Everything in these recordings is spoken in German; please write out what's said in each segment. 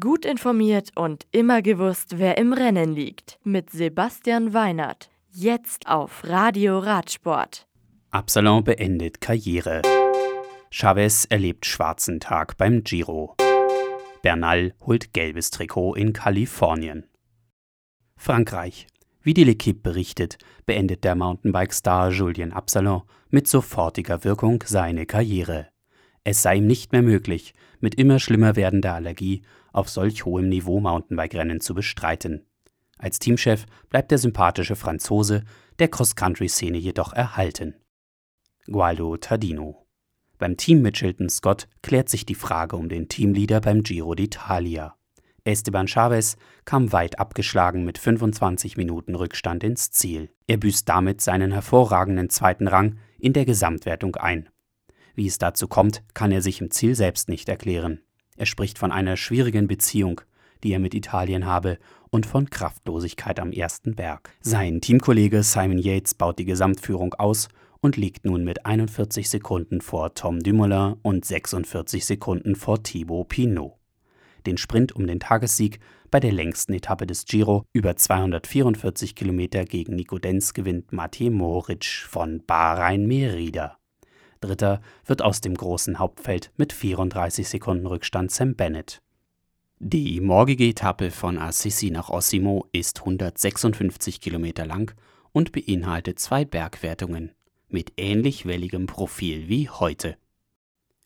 Gut informiert und immer gewusst, wer im Rennen liegt. Mit Sebastian Weinert. Jetzt auf Radio Radsport. Absalon beendet Karriere. Chavez erlebt schwarzen Tag beim Giro. Bernal holt gelbes Trikot in Kalifornien. Frankreich. Wie die L'Equipe berichtet, beendet der Mountainbike-Star Julien Absalon mit sofortiger Wirkung seine Karriere. Es sei ihm nicht mehr möglich, mit immer schlimmer werdender Allergie auf solch hohem Niveau Mountainbike-Rennen zu bestreiten. Als Teamchef bleibt der sympathische Franzose der Cross-Country-Szene jedoch erhalten. Gualdo Tardino Beim Team Mitchelton Scott klärt sich die Frage um den Teamleader beim Giro d'Italia. Esteban Chavez kam weit abgeschlagen mit 25 Minuten Rückstand ins Ziel. Er büßt damit seinen hervorragenden zweiten Rang in der Gesamtwertung ein. Wie es dazu kommt, kann er sich im Ziel selbst nicht erklären. Er spricht von einer schwierigen Beziehung, die er mit Italien habe, und von Kraftlosigkeit am ersten Berg. Sein Teamkollege Simon Yates baut die Gesamtführung aus und liegt nun mit 41 Sekunden vor Tom Dumoulin und 46 Sekunden vor Thibaut Pinot. Den Sprint um den Tagessieg bei der längsten Etappe des Giro über 244 Kilometer gegen Nico Denz gewinnt Matej Moric von Bahrain Merida. Dritter wird aus dem großen Hauptfeld mit 34 Sekunden Rückstand Sam Bennett. Die morgige Etappe von Assisi nach Ossimo ist 156 Kilometer lang und beinhaltet zwei Bergwertungen mit ähnlich welligem Profil wie heute.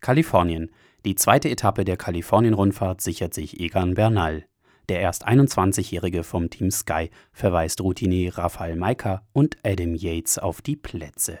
Kalifornien. Die zweite Etappe der Kalifornien-Rundfahrt sichert sich Egan Bernal. Der erst 21-Jährige vom Team Sky verweist Routinier Rafael Maika und Adam Yates auf die Plätze.